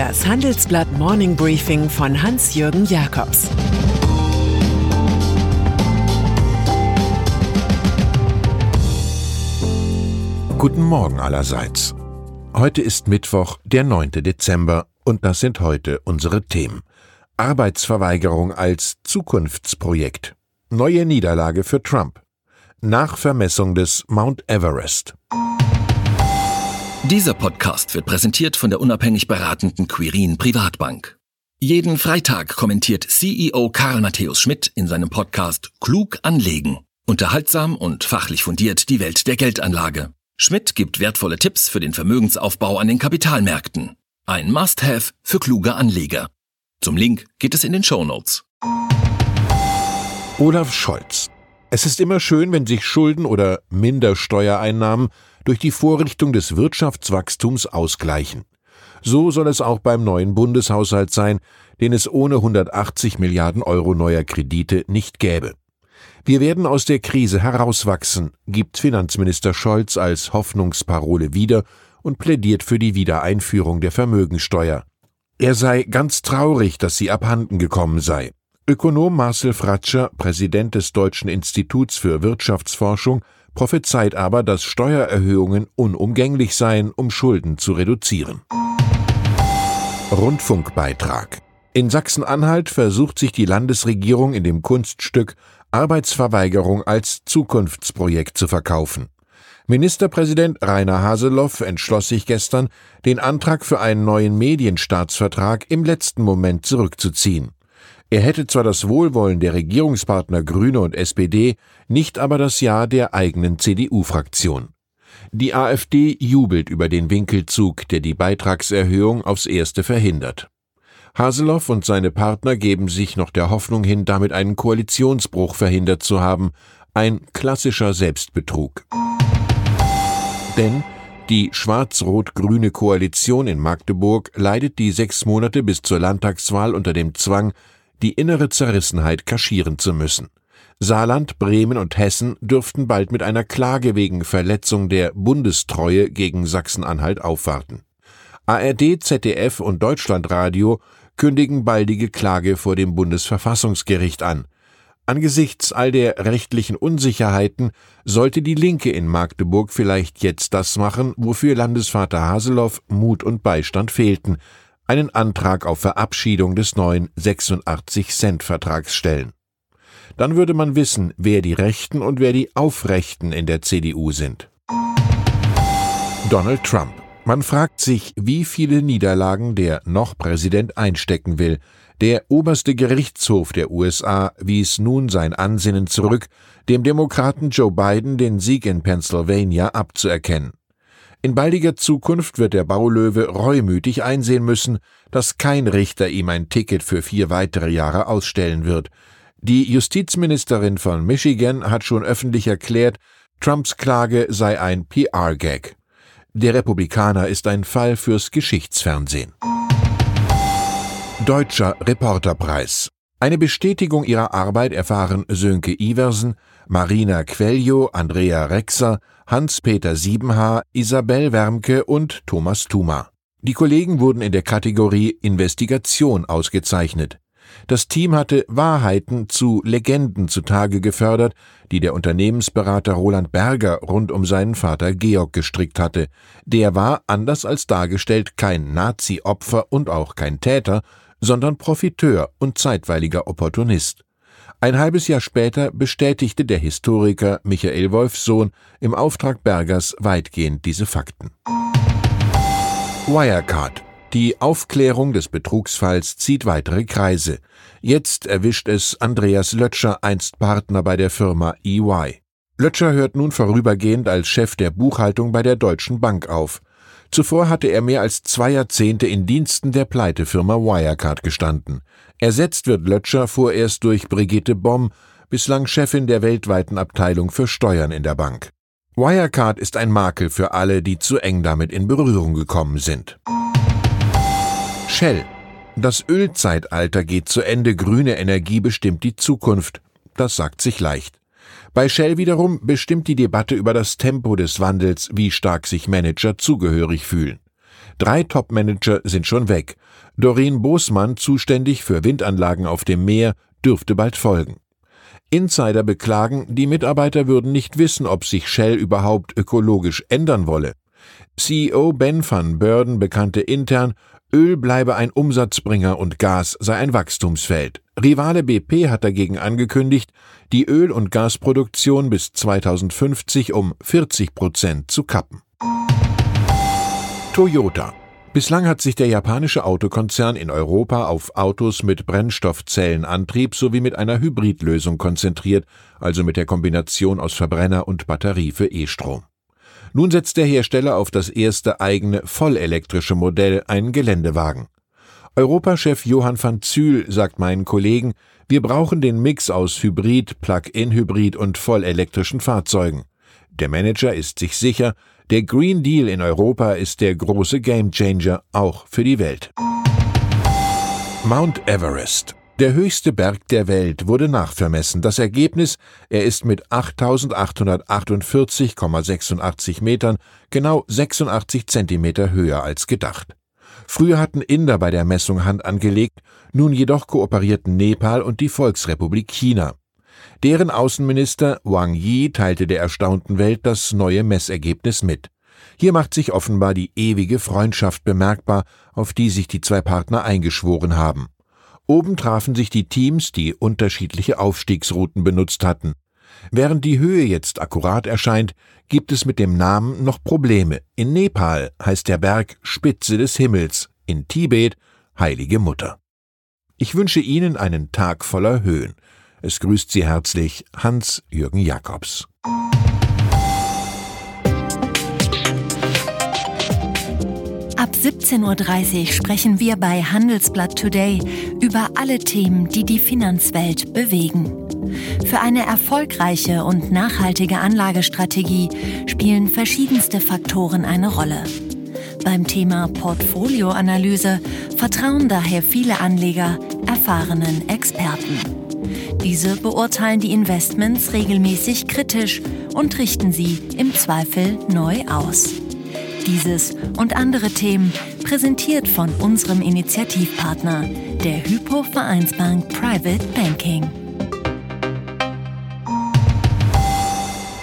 Das Handelsblatt Morning Briefing von Hans-Jürgen Jakobs Guten Morgen allerseits. Heute ist Mittwoch, der 9. Dezember, und das sind heute unsere Themen. Arbeitsverweigerung als Zukunftsprojekt. Neue Niederlage für Trump. Nachvermessung des Mount Everest. Dieser Podcast wird präsentiert von der unabhängig beratenden Quirin Privatbank. Jeden Freitag kommentiert CEO Karl Matthäus Schmidt in seinem Podcast Klug anlegen. Unterhaltsam und fachlich fundiert die Welt der Geldanlage. Schmidt gibt wertvolle Tipps für den Vermögensaufbau an den Kapitalmärkten. Ein Must-Have für kluge Anleger. Zum Link geht es in den Show Notes. Olaf Scholz. Es ist immer schön, wenn sich Schulden oder Mindersteuereinnahmen durch die Vorrichtung des Wirtschaftswachstums ausgleichen. So soll es auch beim neuen Bundeshaushalt sein, den es ohne 180 Milliarden Euro neuer Kredite nicht gäbe. Wir werden aus der Krise herauswachsen, gibt Finanzminister Scholz als Hoffnungsparole wieder und plädiert für die Wiedereinführung der Vermögensteuer. Er sei ganz traurig, dass sie abhanden gekommen sei. Ökonom Marcel Fratscher, Präsident des Deutschen Instituts für Wirtschaftsforschung, prophezeit aber, dass Steuererhöhungen unumgänglich seien, um Schulden zu reduzieren. Rundfunkbeitrag in Sachsen-Anhalt versucht sich die Landesregierung in dem Kunststück Arbeitsverweigerung als Zukunftsprojekt zu verkaufen. Ministerpräsident Rainer Haseloff entschloss sich gestern, den Antrag für einen neuen Medienstaatsvertrag im letzten Moment zurückzuziehen. Er hätte zwar das Wohlwollen der Regierungspartner Grüne und SPD, nicht aber das Ja der eigenen CDU-Fraktion. Die AfD jubelt über den Winkelzug, der die Beitragserhöhung aufs erste verhindert. Haseloff und seine Partner geben sich noch der Hoffnung hin, damit einen Koalitionsbruch verhindert zu haben, ein klassischer Selbstbetrug. Denn die schwarz-rot-grüne Koalition in Magdeburg leidet die sechs Monate bis zur Landtagswahl unter dem Zwang, die innere Zerrissenheit kaschieren zu müssen. Saarland, Bremen und Hessen dürften bald mit einer Klage wegen Verletzung der Bundestreue gegen Sachsen-Anhalt aufwarten. ARD, ZDF und Deutschlandradio kündigen baldige Klage vor dem Bundesverfassungsgericht an. Angesichts all der rechtlichen Unsicherheiten sollte die Linke in Magdeburg vielleicht jetzt das machen, wofür Landesvater Haseloff Mut und Beistand fehlten, einen Antrag auf Verabschiedung des neuen 86-Cent-Vertrags stellen. Dann würde man wissen, wer die Rechten und wer die Aufrechten in der CDU sind. Donald Trump. Man fragt sich, wie viele Niederlagen der noch Präsident einstecken will. Der oberste Gerichtshof der USA wies nun sein Ansinnen zurück, dem Demokraten Joe Biden den Sieg in Pennsylvania abzuerkennen. In baldiger Zukunft wird der Baulöwe reumütig einsehen müssen, dass kein Richter ihm ein Ticket für vier weitere Jahre ausstellen wird. Die Justizministerin von Michigan hat schon öffentlich erklärt, Trumps Klage sei ein PR-Gag. Der Republikaner ist ein Fall fürs Geschichtsfernsehen. Deutscher Reporterpreis. Eine Bestätigung ihrer Arbeit erfahren Sönke Iversen, Marina Quellio, Andrea Rexer, Hans-Peter Siebenhaar, Isabel Wermke und Thomas Thuma. Die Kollegen wurden in der Kategorie Investigation ausgezeichnet. Das Team hatte Wahrheiten zu Legenden zutage gefördert, die der Unternehmensberater Roland Berger rund um seinen Vater Georg gestrickt hatte. Der war, anders als dargestellt, kein Nazi-Opfer und auch kein Täter, sondern Profiteur und zeitweiliger Opportunist. Ein halbes Jahr später bestätigte der Historiker Michael Wolfsohn im Auftrag Bergers weitgehend diese Fakten. Wirecard. Die Aufklärung des Betrugsfalls zieht weitere Kreise. Jetzt erwischt es Andreas Lötscher, einst Partner bei der Firma EY. Lötscher hört nun vorübergehend als Chef der Buchhaltung bei der Deutschen Bank auf. Zuvor hatte er mehr als zwei Jahrzehnte in Diensten der Pleitefirma Wirecard gestanden. Ersetzt wird Lötscher vorerst durch Brigitte Bomm, bislang Chefin der weltweiten Abteilung für Steuern in der Bank. Wirecard ist ein Makel für alle, die zu eng damit in Berührung gekommen sind. Shell. Das Ölzeitalter geht zu Ende, grüne Energie bestimmt die Zukunft. Das sagt sich leicht. Bei Shell wiederum bestimmt die Debatte über das Tempo des Wandels, wie stark sich Manager zugehörig fühlen. Drei Topmanager sind schon weg. Doreen Bosmann, zuständig für Windanlagen auf dem Meer, dürfte bald folgen. Insider beklagen, die Mitarbeiter würden nicht wissen, ob sich Shell überhaupt ökologisch ändern wolle. CEO Ben van Beurden bekannte intern, Öl bleibe ein Umsatzbringer und Gas sei ein Wachstumsfeld. Rivale BP hat dagegen angekündigt, die Öl- und Gasproduktion bis 2050 um 40 Prozent zu kappen. Toyota Bislang hat sich der japanische Autokonzern in Europa auf Autos mit Brennstoffzellenantrieb sowie mit einer Hybridlösung konzentriert, also mit der Kombination aus Verbrenner und Batterie für E-Strom. Nun setzt der Hersteller auf das erste eigene vollelektrische Modell, einen Geländewagen. Europachef Johann van Zyl sagt meinen Kollegen, wir brauchen den Mix aus Hybrid, Plug-in-Hybrid und vollelektrischen Fahrzeugen. Der Manager ist sich sicher, der Green Deal in Europa ist der große Gamechanger auch für die Welt. Mount Everest. Der höchste Berg der Welt wurde nachvermessen. Das Ergebnis, er ist mit 8848,86 Metern genau 86 Zentimeter höher als gedacht. Früher hatten Inder bei der Messung Hand angelegt, nun jedoch kooperierten Nepal und die Volksrepublik China. Deren Außenminister Wang Yi teilte der erstaunten Welt das neue Messergebnis mit. Hier macht sich offenbar die ewige Freundschaft bemerkbar, auf die sich die zwei Partner eingeschworen haben. Oben trafen sich die Teams, die unterschiedliche Aufstiegsrouten benutzt hatten. Während die Höhe jetzt akkurat erscheint, gibt es mit dem Namen noch Probleme. In Nepal heißt der Berg Spitze des Himmels, in Tibet Heilige Mutter. Ich wünsche Ihnen einen Tag voller Höhen. Es grüßt Sie herzlich Hans-Jürgen Jakobs. Ab 17.30 Uhr sprechen wir bei Handelsblatt Today über alle Themen, die die Finanzwelt bewegen. Für eine erfolgreiche und nachhaltige Anlagestrategie spielen verschiedenste Faktoren eine Rolle. Beim Thema Portfolioanalyse vertrauen daher viele Anleger erfahrenen Experten. Diese beurteilen die Investments regelmäßig kritisch und richten sie im Zweifel neu aus. Dieses und andere Themen präsentiert von unserem Initiativpartner, der Hypo Vereinsbank Private Banking.